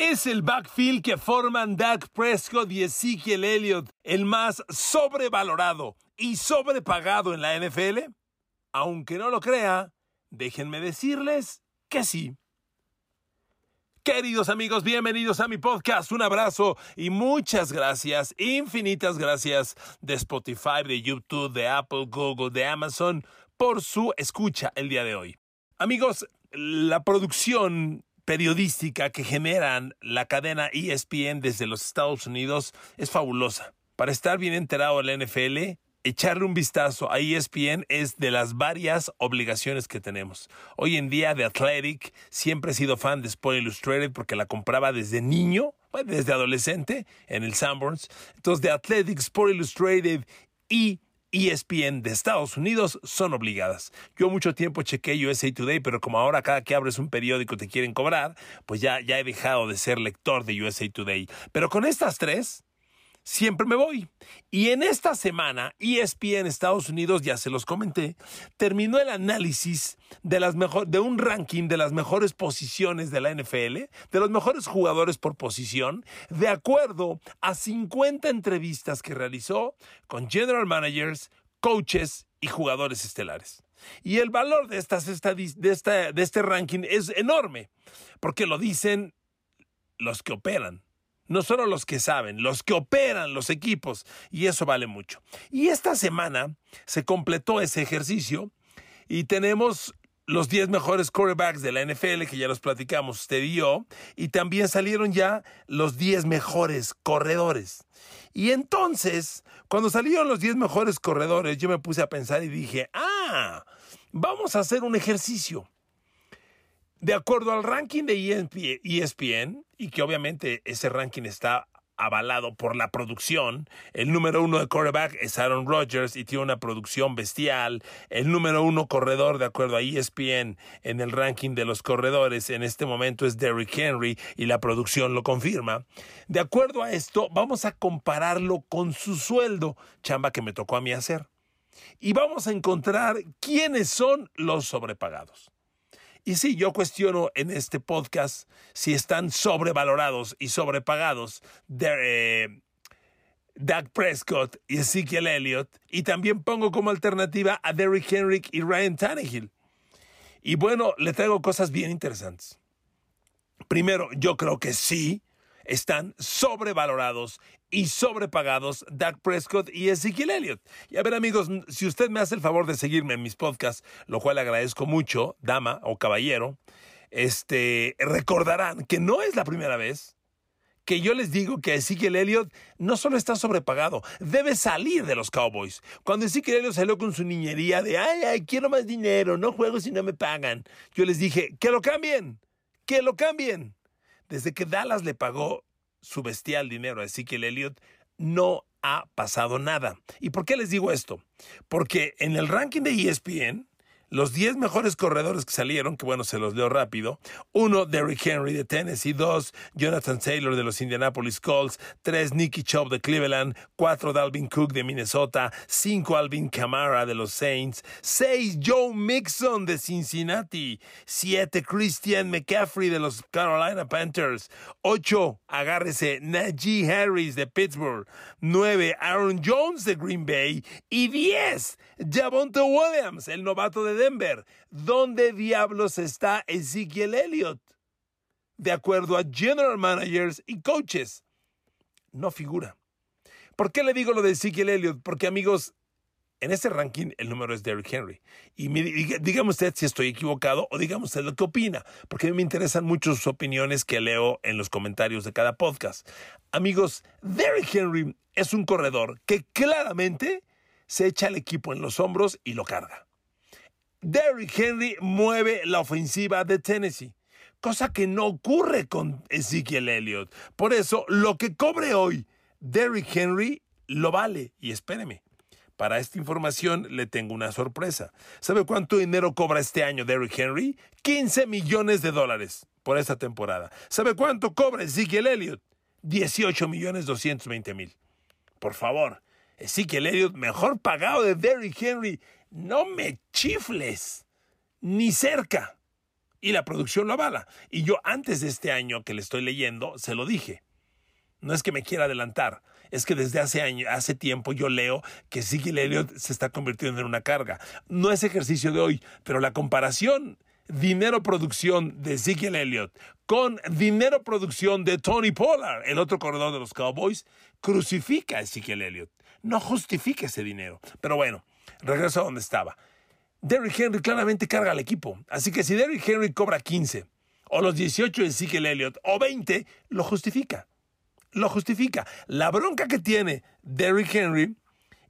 ¿Es el backfield que forman Dak Prescott y Ezekiel Elliott el más sobrevalorado y sobrepagado en la NFL? Aunque no lo crea, déjenme decirles que sí. Queridos amigos, bienvenidos a mi podcast. Un abrazo y muchas gracias, infinitas gracias de Spotify, de YouTube, de Apple, Google, de Amazon por su escucha el día de hoy. Amigos, la producción periodística que generan la cadena ESPN desde los Estados Unidos es fabulosa. Para estar bien enterado de la NFL, echarle un vistazo a ESPN es de las varias obligaciones que tenemos. Hoy en día de Athletic siempre he sido fan de Sport Illustrated porque la compraba desde niño, desde adolescente en el Sanborns. Entonces de Athletic, Sport Illustrated y ESPN de Estados Unidos son obligadas. Yo mucho tiempo chequé USA Today, pero como ahora cada que abres un periódico te quieren cobrar, pues ya, ya he dejado de ser lector de USA Today. Pero con estas tres, siempre me voy. Y en esta semana, ESPN Estados Unidos, ya se los comenté, terminó el análisis de, las mejor, de un ranking de las mejores posiciones de la NFL, de los mejores jugadores por posición, de acuerdo a 50 entrevistas que realizó con general managers, coaches y jugadores estelares. Y el valor de, estas de, de este ranking es enorme, porque lo dicen los que operan no solo los que saben, los que operan los equipos, y eso vale mucho. Y esta semana se completó ese ejercicio y tenemos los 10 mejores quarterbacks de la NFL, que ya los platicamos usted y yo, y también salieron ya los 10 mejores corredores. Y entonces, cuando salieron los 10 mejores corredores, yo me puse a pensar y dije, ah, vamos a hacer un ejercicio. De acuerdo al ranking de ESPN, y que obviamente ese ranking está avalado por la producción. El número uno de quarterback es Aaron Rodgers y tiene una producción bestial. El número uno corredor, de acuerdo a ESPN, en el ranking de los corredores en este momento es Derrick Henry y la producción lo confirma. De acuerdo a esto, vamos a compararlo con su sueldo, chamba que me tocó a mí hacer. Y vamos a encontrar quiénes son los sobrepagados. Y sí, yo cuestiono en este podcast si están sobrevalorados y sobrepagados de, eh, Doug Prescott y Ezekiel Elliott. Y también pongo como alternativa a Derrick Henry y Ryan Tannehill. Y bueno, le traigo cosas bien interesantes. Primero, yo creo que sí, están sobrevalorados y sobrepagados Dak Prescott y Ezekiel Elliott. Y a ver amigos, si usted me hace el favor de seguirme en mis podcasts, lo cual agradezco mucho, dama o caballero, este, recordarán que no es la primera vez que yo les digo que Ezekiel Elliott no solo está sobrepagado, debe salir de los Cowboys. Cuando Ezekiel Elliott salió con su niñería de, ay, ay, quiero más dinero, no juego si no me pagan, yo les dije, que lo cambien, que lo cambien. Desde que Dallas le pagó su bestial dinero a Ezekiel Elliott, no ha pasado nada. ¿Y por qué les digo esto? Porque en el ranking de ESPN, los 10 mejores corredores que salieron, que bueno, se los leo rápido. Uno, Derrick Henry de Tennessee. Dos, Jonathan Taylor de los Indianapolis Colts. Tres, Nicky Chubb de Cleveland. Cuatro, Dalvin Cook de Minnesota. Cinco, Alvin Kamara de los Saints. Seis, Joe Mixon de Cincinnati. Siete, Christian McCaffrey de los Carolina Panthers. Ocho, agárrese, Najee Harris de Pittsburgh. Nueve, Aaron Jones de Green Bay. Y diez, Javonte Williams, el novato de Denver. ¿Dónde diablos está Ezekiel Elliott? De acuerdo a general managers y coaches. No figura. ¿Por qué le digo lo de Ezekiel Elliott? Porque amigos, en ese ranking el número es Derrick Henry. Y dígame usted si estoy equivocado o dígame usted lo que opina, porque a mí me interesan mucho sus opiniones que leo en los comentarios de cada podcast. Amigos, Derrick Henry es un corredor que claramente se echa el equipo en los hombros y lo carga. Derrick Henry mueve la ofensiva de Tennessee, cosa que no ocurre con Ezekiel Elliott. Por eso, lo que cobre hoy Derrick Henry lo vale. Y espéreme, para esta información le tengo una sorpresa. ¿Sabe cuánto dinero cobra este año Derrick Henry? 15 millones de dólares por esta temporada. ¿Sabe cuánto cobra Ezekiel Elliott? 18 millones 220 mil. Por favor, Ezekiel Elliott, mejor pagado de Derrick Henry. No me chifles. Ni cerca. Y la producción lo avala. Y yo antes de este año que le estoy leyendo, se lo dije. No es que me quiera adelantar, es que desde hace año, hace tiempo yo leo que Ziggy Elliott se está convirtiendo en una carga. No es ejercicio de hoy, pero la comparación dinero producción de Ziggy Elliott con dinero producción de Tony Pollard, el otro corredor de los Cowboys, crucifica a Ezekiel Elliott. No justifica ese dinero. Pero bueno, regreso a donde estaba. Derrick Henry claramente carga al equipo. Así que si Derrick Henry cobra 15, o los 18 de Ezekiel Elliott, o 20, lo justifica. Lo justifica. La bronca que tiene Derrick Henry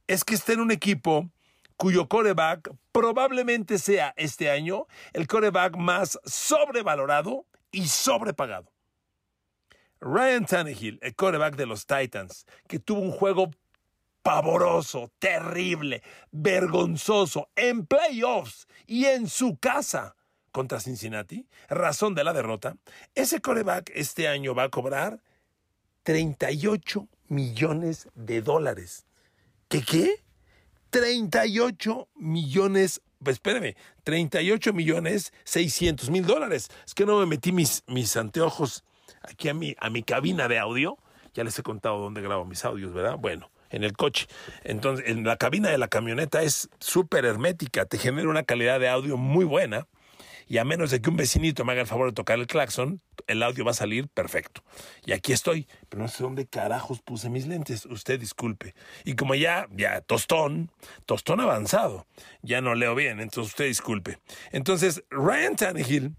es que está en un equipo cuyo coreback probablemente sea este año el coreback más sobrevalorado y sobrepagado. Ryan Tannehill, el coreback de los Titans, que tuvo un juego pavoroso, terrible, vergonzoso en playoffs y en su casa contra Cincinnati, razón de la derrota, ese coreback este año va a cobrar 38 millones de dólares. ¿Qué qué? 38 millones, pues espérame, 38 millones 600 mil dólares. Es que no me metí mis, mis anteojos aquí a mi, a mi cabina de audio. Ya les he contado dónde grabo mis audios, ¿verdad? Bueno, en el coche. Entonces, en la cabina de la camioneta es súper hermética, te genera una calidad de audio muy buena y a menos de que un vecinito me haga el favor de tocar el claxon, el audio va a salir perfecto. Y aquí estoy, pero no sé dónde carajos puse mis lentes, usted disculpe. Y como ya, ya, tostón, tostón avanzado, ya no leo bien, entonces usted disculpe. Entonces, Ryan Tannehill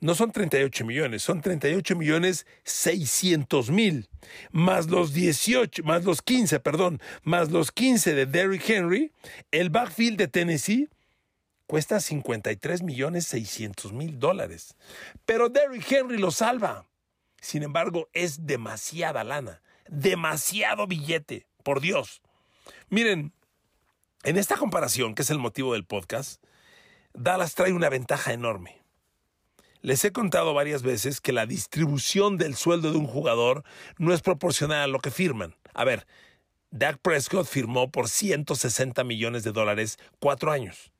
no son 38 millones, son 38 millones 600 mil, más los 18, más los 15, perdón, más los 15 de Derrick Henry, el backfield de Tennessee cuesta 53 millones 600 mil dólares. Pero Derrick Henry lo salva. Sin embargo, es demasiada lana, demasiado billete, por Dios. Miren, en esta comparación, que es el motivo del podcast, Dallas trae una ventaja enorme. Les he contado varias veces que la distribución del sueldo de un jugador no es proporcional a lo que firman. A ver, Dak Prescott firmó por 160 millones de dólares cuatro años.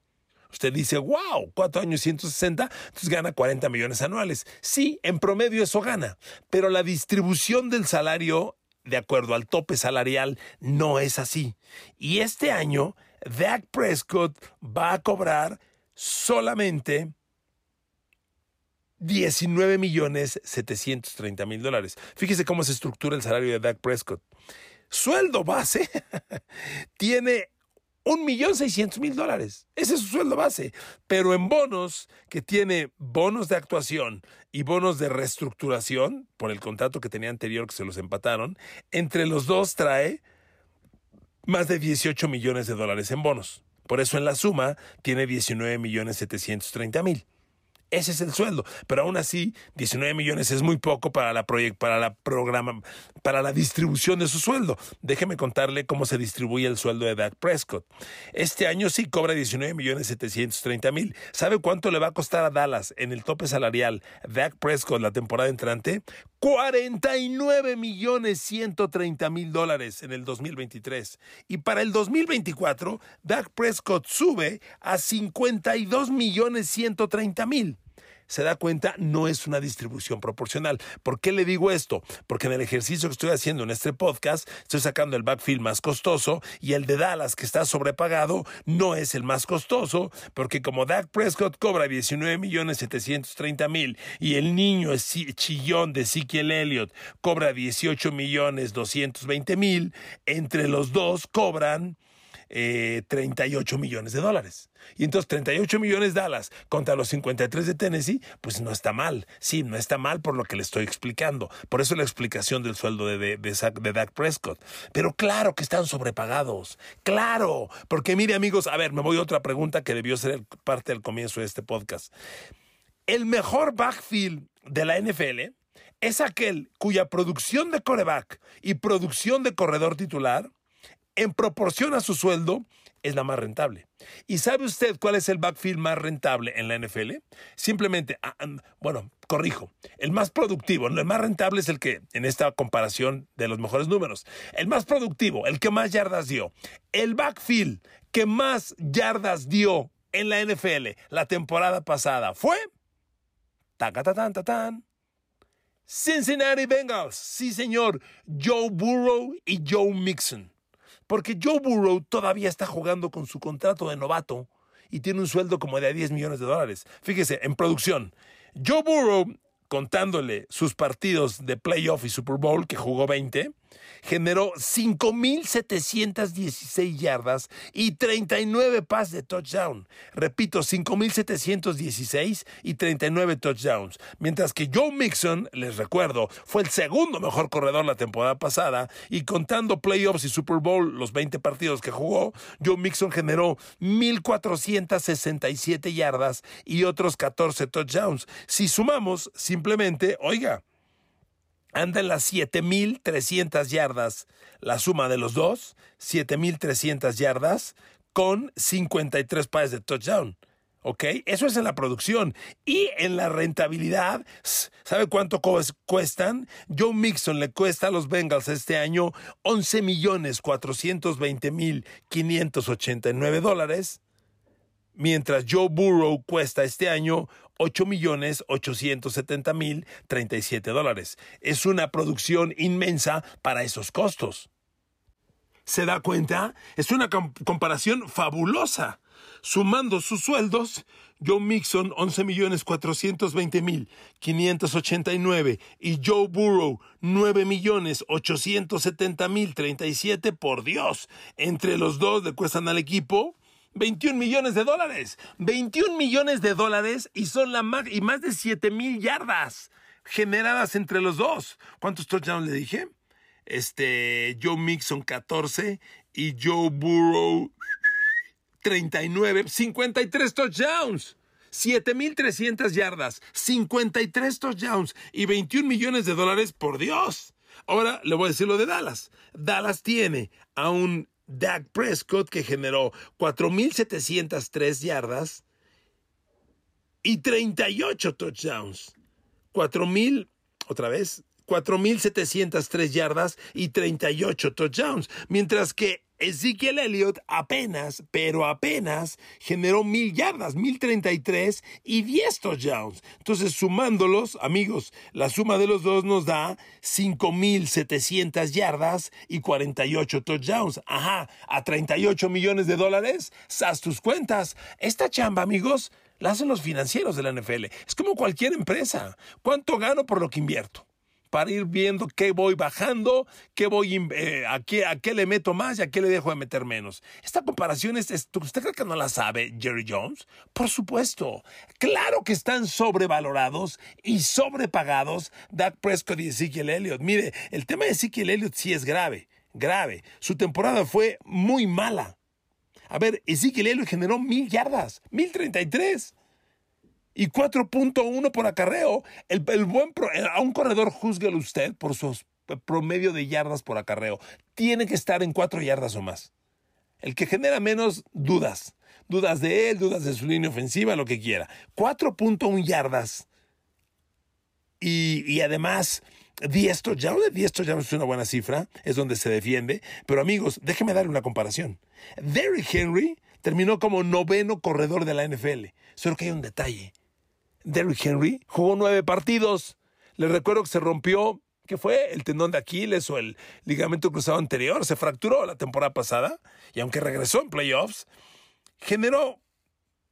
Usted dice, wow, cuatro años 160, entonces gana 40 millones anuales. Sí, en promedio eso gana, pero la distribución del salario de acuerdo al tope salarial no es así. Y este año, Dak Prescott va a cobrar solamente 19 millones 730 mil dólares. Fíjese cómo se estructura el salario de Dak Prescott. Sueldo base tiene un millón seiscientos mil dólares. Ese es su sueldo base. Pero en bonos, que tiene bonos de actuación y bonos de reestructuración, por el contrato que tenía anterior que se los empataron, entre los dos trae más de 18 millones de dólares en bonos. Por eso en la suma tiene 19 millones 730 mil. Ese es el sueldo. Pero aún así, 19 millones es muy poco para la, para la programa, para la distribución de su sueldo. Déjeme contarle cómo se distribuye el sueldo de Dak Prescott. Este año sí cobra 19 millones 730 mil. ¿Sabe cuánto le va a costar a Dallas en el tope salarial Dak Prescott la temporada entrante? 49 millones 130 mil dólares en el 2023. Y para el 2024, Dak Prescott sube a 52 millones 130 mil se da cuenta, no es una distribución proporcional. ¿Por qué le digo esto? Porque en el ejercicio que estoy haciendo en este podcast, estoy sacando el backfield más costoso y el de Dallas, que está sobrepagado, no es el más costoso, porque como Dak Prescott cobra 19 millones 730 mil y el niño chillón de Ezekiel Elliott cobra 18 millones 220 mil, entre los dos cobran 38 eh, millones de dólares. Y entonces 38 millones Dallas contra los 53 de Tennessee, pues no está mal. Sí, no está mal por lo que le estoy explicando. Por eso la explicación del sueldo de, de, de, Dak Prescott. Pero claro que están sobrepagados. Claro. Porque mire amigos, a ver, me voy a otra pregunta que debió ser parte del comienzo de este podcast. El mejor backfield de la NFL es aquel cuya producción de coreback y producción de corredor titular en proporción a su sueldo, es la más rentable. ¿Y sabe usted cuál es el backfield más rentable en la NFL? Simplemente, ah, ah, bueno, corrijo, el más productivo, el más rentable es el que, en esta comparación de los mejores números, el más productivo, el que más yardas dio, el backfield que más yardas dio en la NFL la temporada pasada fue tan. Cincinnati Bengals. Sí, señor. Joe Burrow y Joe Mixon. Porque Joe Burrow todavía está jugando con su contrato de novato y tiene un sueldo como de 10 millones de dólares. Fíjese, en producción. Joe Burrow, contándole sus partidos de playoff y Super Bowl, que jugó 20, generó 5.716 yardas y 39 pases de touchdown. Repito, 5.716 y 39 touchdowns. Mientras que Joe Mixon, les recuerdo, fue el segundo mejor corredor la temporada pasada y contando playoffs y Super Bowl, los 20 partidos que jugó, Joe Mixon generó 1.467 yardas y otros 14 touchdowns. Si sumamos, simplemente, oiga, anda en las 7300 yardas la suma de los dos, 7300 yardas con 53 pases de touchdown. ¿Ok? Eso es en la producción. Y en la rentabilidad, ¿sabe cuánto cuestan? Joe Mixon le cuesta a los Bengals este año 11 millones 420 mil 589 dólares, mientras Joe Burrow cuesta este año 8 millones 870 mil 37 dólares. Es una producción inmensa para esos costos. ¿Se da cuenta? Es una comparación fabulosa. Sumando sus sueldos, Joe Mixon 11 millones 420 mil 589 y Joe Burrow 9 millones 870 mil 37 por Dios. Entre los dos le cuestan al equipo 21 millones de dólares. 21 millones de dólares y son la más, y más de 7 mil yardas generadas entre los dos. ¿Cuántos touchdowns le dije? Este, Joe Mixon 14 y Joe Burrow 39, 53 touchdowns. 7.300 yardas, 53 touchdowns y 21 millones de dólares, por Dios. Ahora le voy a decir lo de Dallas. Dallas tiene a un Dak Prescott, que generó 4.703 yardas y 38 touchdowns. 4.000, otra vez, 4.703 yardas y 38 touchdowns. Mientras que Ezekiel Elliott apenas, pero apenas generó mil yardas, mil treinta y tres y diez touchdowns. Entonces, sumándolos, amigos, la suma de los dos nos da cinco mil setecientas yardas y cuarenta y ocho touchdowns. Ajá, a treinta y ocho millones de dólares, haz tus cuentas. Esta chamba, amigos, la hacen los financieros de la NFL. Es como cualquier empresa. ¿Cuánto gano por lo que invierto? Para ir viendo qué voy bajando, qué voy, eh, a, qué, a qué le meto más y a qué le dejo de meter menos. Esta comparación es, ¿usted cree que no la sabe Jerry Jones? Por supuesto. Claro que están sobrevalorados y sobrepagados Dak Prescott y Ezekiel Elliott. Mire, el tema de Ezekiel Elliott sí es grave, grave. Su temporada fue muy mala. A ver, Ezekiel Elliott generó mil yardas, mil treinta y tres y 4.1 por acarreo. El, buen a un corredor juzguelo usted por su promedio de yardas por acarreo. Tiene que estar en 4 yardas o más. El que genera menos dudas. Dudas de él, dudas de su línea ofensiva, lo que quiera. 4.1 yardas. Y, y además, 10 ya de 10 ya es una buena cifra, es donde se defiende. Pero amigos, déjeme dar una comparación. Derrick Henry terminó como noveno corredor de la NFL. Solo que hay un detalle. Derrick Henry jugó nueve partidos. Les recuerdo que se rompió, ¿qué fue? El tendón de Aquiles o el ligamento cruzado anterior. Se fracturó la temporada pasada y aunque regresó en playoffs, generó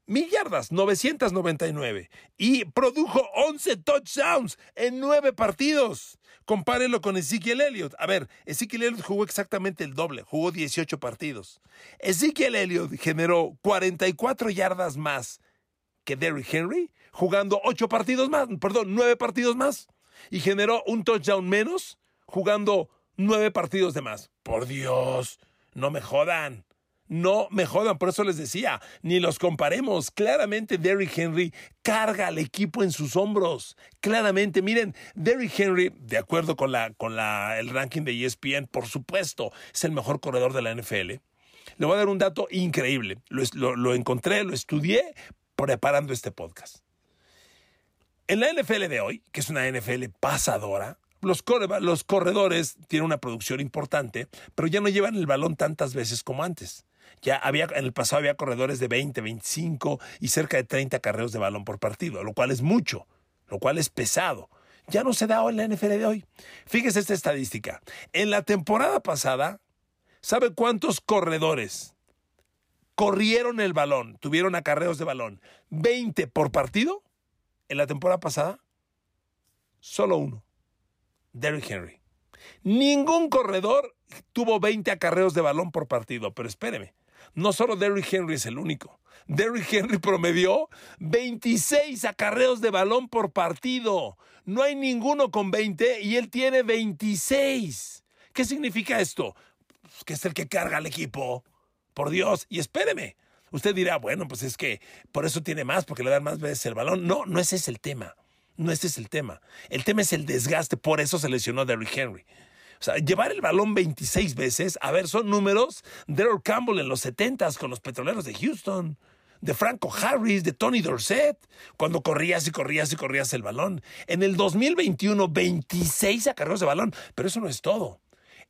mil yardas, 999 y produjo 11 touchdowns en nueve partidos. Compárenlo con Ezekiel Elliott. A ver, Ezekiel Elliott jugó exactamente el doble, jugó 18 partidos. Ezekiel Elliott generó 44 yardas más que Derrick Henry jugando ocho partidos más, perdón, nueve partidos más. Y generó un touchdown menos jugando nueve partidos de más. Por Dios, no me jodan. No me jodan, por eso les decía, ni los comparemos. Claramente Derrick Henry carga al equipo en sus hombros. Claramente, miren, Derrick Henry, de acuerdo con, la, con la, el ranking de ESPN, por supuesto, es el mejor corredor de la NFL. Le voy a dar un dato increíble. lo encontré, lo estudié preparando este podcast. En la NFL de hoy, que es una NFL pasadora, los, los corredores tienen una producción importante, pero ya no llevan el balón tantas veces como antes. Ya había, en el pasado había corredores de 20, 25 y cerca de 30 carreos de balón por partido, lo cual es mucho lo cual es pesado. Ya no se da en la NFL de hoy. Fíjese esta estadística. En la temporada pasada, ¿sabe cuántos corredores corrieron el balón, tuvieron acarreos de balón? ¿20 por partido? En la temporada pasada, solo uno. Derrick Henry. Ningún corredor tuvo 20 acarreos de balón por partido, pero espéreme, no solo Derrick Henry es el único. Derrick Henry promedió 26 acarreos de balón por partido. No hay ninguno con 20 y él tiene 26. ¿Qué significa esto? Pues que es el que carga al equipo. Por Dios. Y espéreme. Usted dirá, bueno, pues es que por eso tiene más, porque le dan más veces el balón. No, no ese es el tema. No ese es el tema. El tema es el desgaste. Por eso se lesionó Derrick Henry. O sea, llevar el balón 26 veces, a ver, son números de Earl Campbell en los 70 con los petroleros de Houston, de Franco Harris, de Tony Dorsett, cuando corrías y corrías y corrías el balón. En el 2021, 26 acarreos de balón, pero eso no es todo.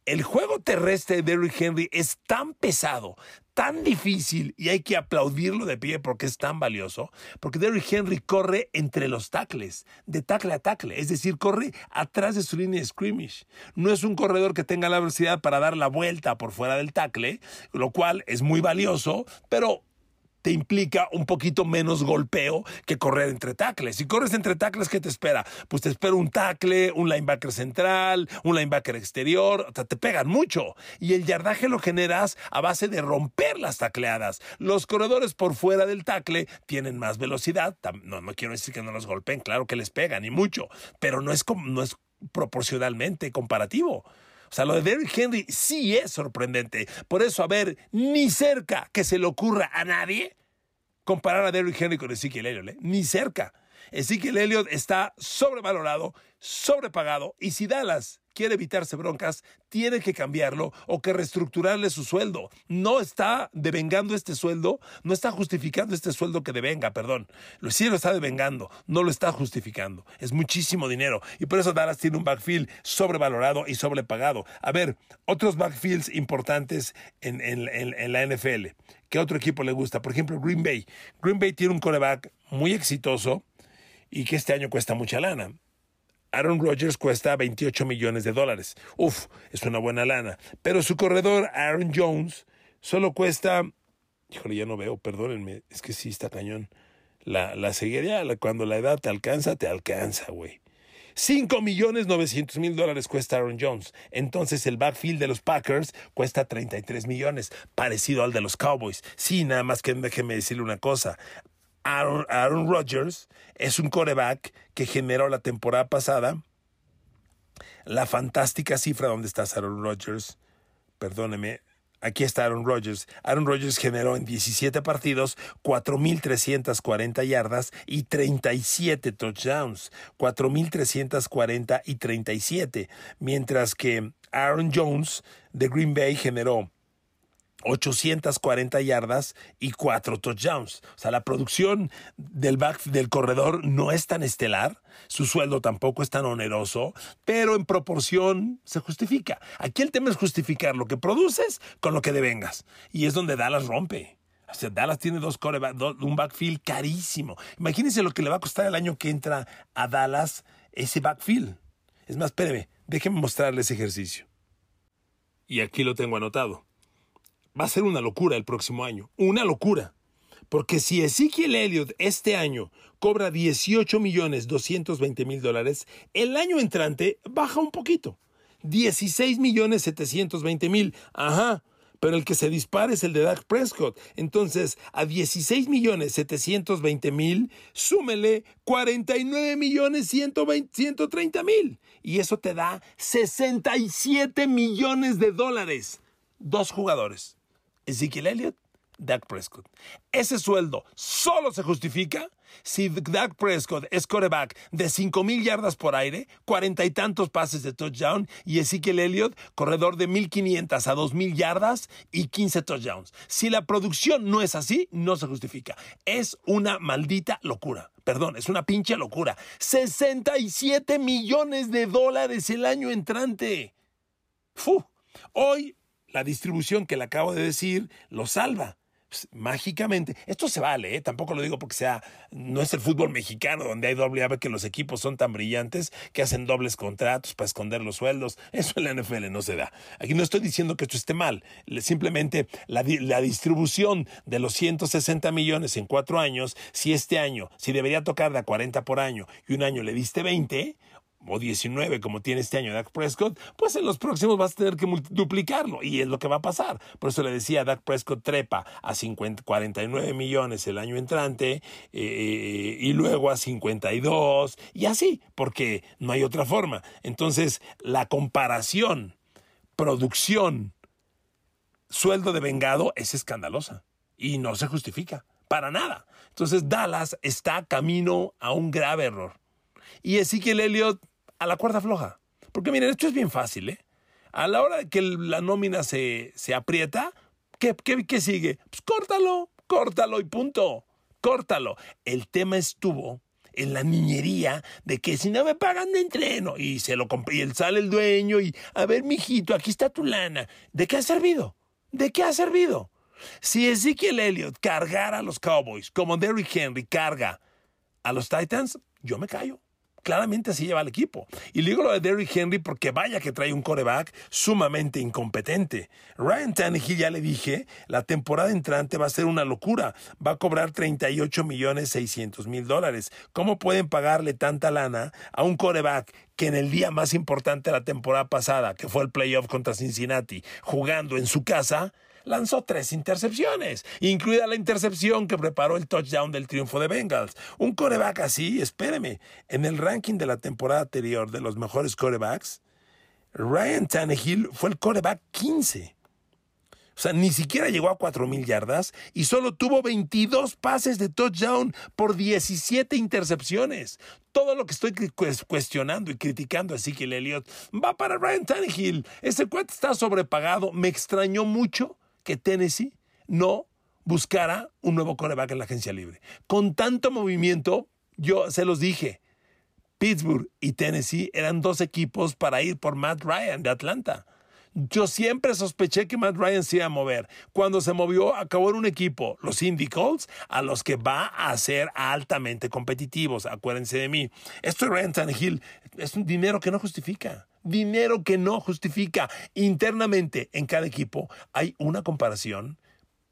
El juego terrestre de Derrick Henry es tan pesado, tan difícil y hay que aplaudirlo de pie porque es tan valioso, porque Derrick Henry corre entre los tackles, de tackle a tackle, es decir, corre atrás de su línea de scrimmage. No es un corredor que tenga la velocidad para dar la vuelta por fuera del tackle, lo cual es muy valioso, pero te implica un poquito menos golpeo que correr entre tacles. Si corres entre tacles, ¿qué te espera? Pues te espera un tackle, un linebacker central, un linebacker exterior, te pegan mucho. Y el yardaje lo generas a base de romper las tacleadas. Los corredores por fuera del tackle tienen más velocidad. No, no quiero decir que no los golpeen, claro que les pegan y mucho, pero no es, no es proporcionalmente comparativo. O sea, lo de Derrick Henry sí es sorprendente. Por eso, a ver, ni cerca que se le ocurra a nadie comparar a Derrick Henry con Ezekiel Elliott, ¿eh? ni cerca. Ezekiel Elliott está sobrevalorado, sobrepagado, y si Dallas quiere evitarse broncas, tiene que cambiarlo o que reestructurarle su sueldo. No está devengando este sueldo, no está justificando este sueldo que devenga, perdón. Lo sí lo está devengando, no lo está justificando. Es muchísimo dinero y por eso Dallas tiene un backfield sobrevalorado y sobrepagado. A ver, otros backfields importantes en, en la NFL. ¿Qué otro equipo le gusta? Por ejemplo, Green Bay. Green Bay tiene un coreback muy exitoso y que este año cuesta mucha lana. Aaron Rodgers cuesta 28 millones de dólares. Uf, es una buena lana. Pero su corredor, Aaron Jones, solo cuesta. Híjole, ya no veo, perdónenme. Es que sí está cañón. La, la seguiría, cuando la edad te alcanza, te alcanza, güey. 5 millones 900 mil dólares cuesta Aaron Jones. Entonces el backfield de los Packers cuesta 33 millones, parecido al de los Cowboys. Sí, nada más que déjeme decirle una cosa. Aaron, Rodgers es un coreback que generó la temporada pasada la fantástica cifra donde está Aaron Rodgers. Perdóneme, Aquí está Aaron Rodgers. Aaron Rodgers generó en 17 partidos 4.340 yardas y 37 touchdowns. 4.340 y 37. Mientras que Aaron Jones de Green Bay generó 840 yardas y 4 touchdowns. O sea, la producción del back del corredor no es tan estelar, su sueldo tampoco es tan oneroso, pero en proporción se justifica. Aquí el tema es justificar lo que produces con lo que devengas. Y es donde Dallas rompe. O sea, Dallas tiene dos un backfield carísimo. Imagínense lo que le va a costar el año que entra a Dallas ese backfield. Es más, espéreme, déjenme mostrarle ese ejercicio. Y aquí lo tengo anotado va a ser una locura el próximo año. Una locura. Porque si Ezekiel Elliott este año cobra 18 millones 220 mil dólares, el año entrante baja un poquito. 16 millones 720 mil. Ajá. Pero el que se dispara es el de Dak Prescott. Entonces, a 16 millones 720 mil, súmele 49 millones 130 mil. Y eso te da 67 millones de dólares. Dos jugadores. Ezekiel Elliott, Dak Prescott. Ese sueldo solo se justifica si Dak Prescott es coreback de 5 mil yardas por aire, cuarenta y tantos pases de touchdown, y Ezekiel Elliott, corredor de 1500 a 2000 yardas y 15 touchdowns. Si la producción no es así, no se justifica. Es una maldita locura. Perdón, es una pinche locura. 67 millones de dólares el año entrante. Fu. Hoy la distribución que le acabo de decir lo salva. pues, mágicamente, esto se vale, ¿eh? tampoco lo digo porque sea, no es el fútbol mexicano donde hay doble A, que los equipos son tan brillantes que hacen dobles contratos para esconder los sueldos. Eso en la NFL no se da. Aquí no estoy diciendo que esto esté mal, simplemente la, la distribución de los 160 millones en cuatro años, si este año, si debería tocar de a 40 por año y un año le diste 20, o 19 como tiene este año Dak Prescott, pues en los próximos vas a tener que multiplicarlo y es lo que va a pasar. Por eso le decía, Dak Prescott trepa a 50, 49 millones el año entrante eh, y luego a 52 y así, porque no hay otra forma. Entonces, la comparación, producción, sueldo de vengado es escandalosa y no se justifica para nada. Entonces, Dallas está camino a un grave error. Y Ezequiel Elliott a la cuerda floja. Porque miren, esto es bien fácil, ¿eh? A la hora que la nómina se, se aprieta, ¿qué, qué, qué sigue? Pues córtalo, córtalo y punto. Córtalo. El tema estuvo en la niñería de que si no me pagan de entreno y se lo y él sale el dueño y a ver mijito aquí está tu lana ¿de qué ha servido? ¿de qué ha servido? si Ezekiel Elliott cargara a los Cowboys como Derrick Henry carga a los Titans yo me callo claramente así lleva el equipo. Y digo lo de Derrick Henry porque vaya que trae un coreback sumamente incompetente. Ryan Tannehill, ya le dije, la temporada entrante va a ser una locura. Va a cobrar 38 millones 600 mil dólares. ¿Cómo pueden pagarle tanta lana a un coreback que en el día más importante de la temporada pasada, que fue el playoff contra Cincinnati, jugando en su casa, lanzó tres intercepciones, incluida la intercepción que preparó el touchdown del triunfo de Bengals. Un coreback así, espéreme, en el ranking de la temporada anterior de los mejores corebacks, Ryan Tannehill fue el coreback 15. O sea, ni siquiera llegó a 4.000 yardas y solo tuvo 22 pases de touchdown por 17 intercepciones. Todo lo que estoy cuestionando y criticando a Ezekiel Elliott va para Ryan Tannehill. Ese cuento está sobrepagado. Me extrañó mucho que Tennessee no buscara un nuevo coreback en la agencia libre. Con tanto movimiento, yo se los dije, Pittsburgh y Tennessee eran dos equipos para ir por Matt Ryan de Atlanta. Yo siempre sospeché que Matt Ryan se iba a mover. Cuando se movió, acabó en un equipo, los Indy Colts, a los que va a ser altamente competitivos. Acuérdense de mí. Esto de Ryan Tannehill es un dinero que no justifica dinero que no justifica. Internamente en cada equipo hay una comparación,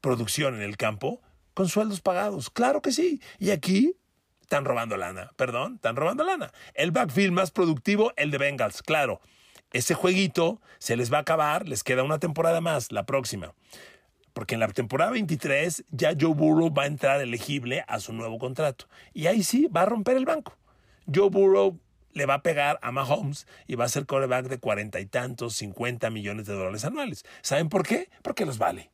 producción en el campo, con sueldos pagados. Claro que sí. Y aquí están robando lana, perdón, están robando lana. El backfield más productivo, el de Bengals, claro. Ese jueguito se les va a acabar, les queda una temporada más, la próxima. Porque en la temporada 23 ya Joe Burrow va a entrar elegible a su nuevo contrato. Y ahí sí va a romper el banco. Joe Burrow le va a pegar a Mahomes y va a ser coreback de cuarenta y tantos, cincuenta millones de dólares anuales. ¿Saben por qué? Porque los vale.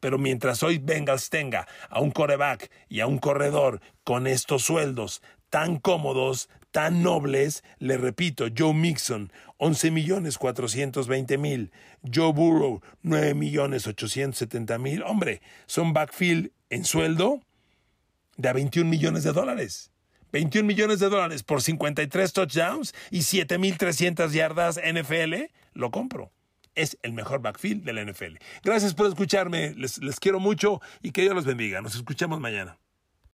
Pero mientras hoy Bengals tenga a un coreback y a un corredor con estos sueldos tan cómodos, tan nobles, le repito, Joe Mixon, 11 millones 420 mil, Joe Burrow, 9 millones 870 mil, hombre, son backfield en sueldo de a 21 millones de dólares. 21 millones de dólares por 53 touchdowns y 7.300 yardas NFL, lo compro. Es el mejor backfield de la NFL. Gracias por escucharme, les, les quiero mucho y que Dios los bendiga. Nos escuchamos mañana.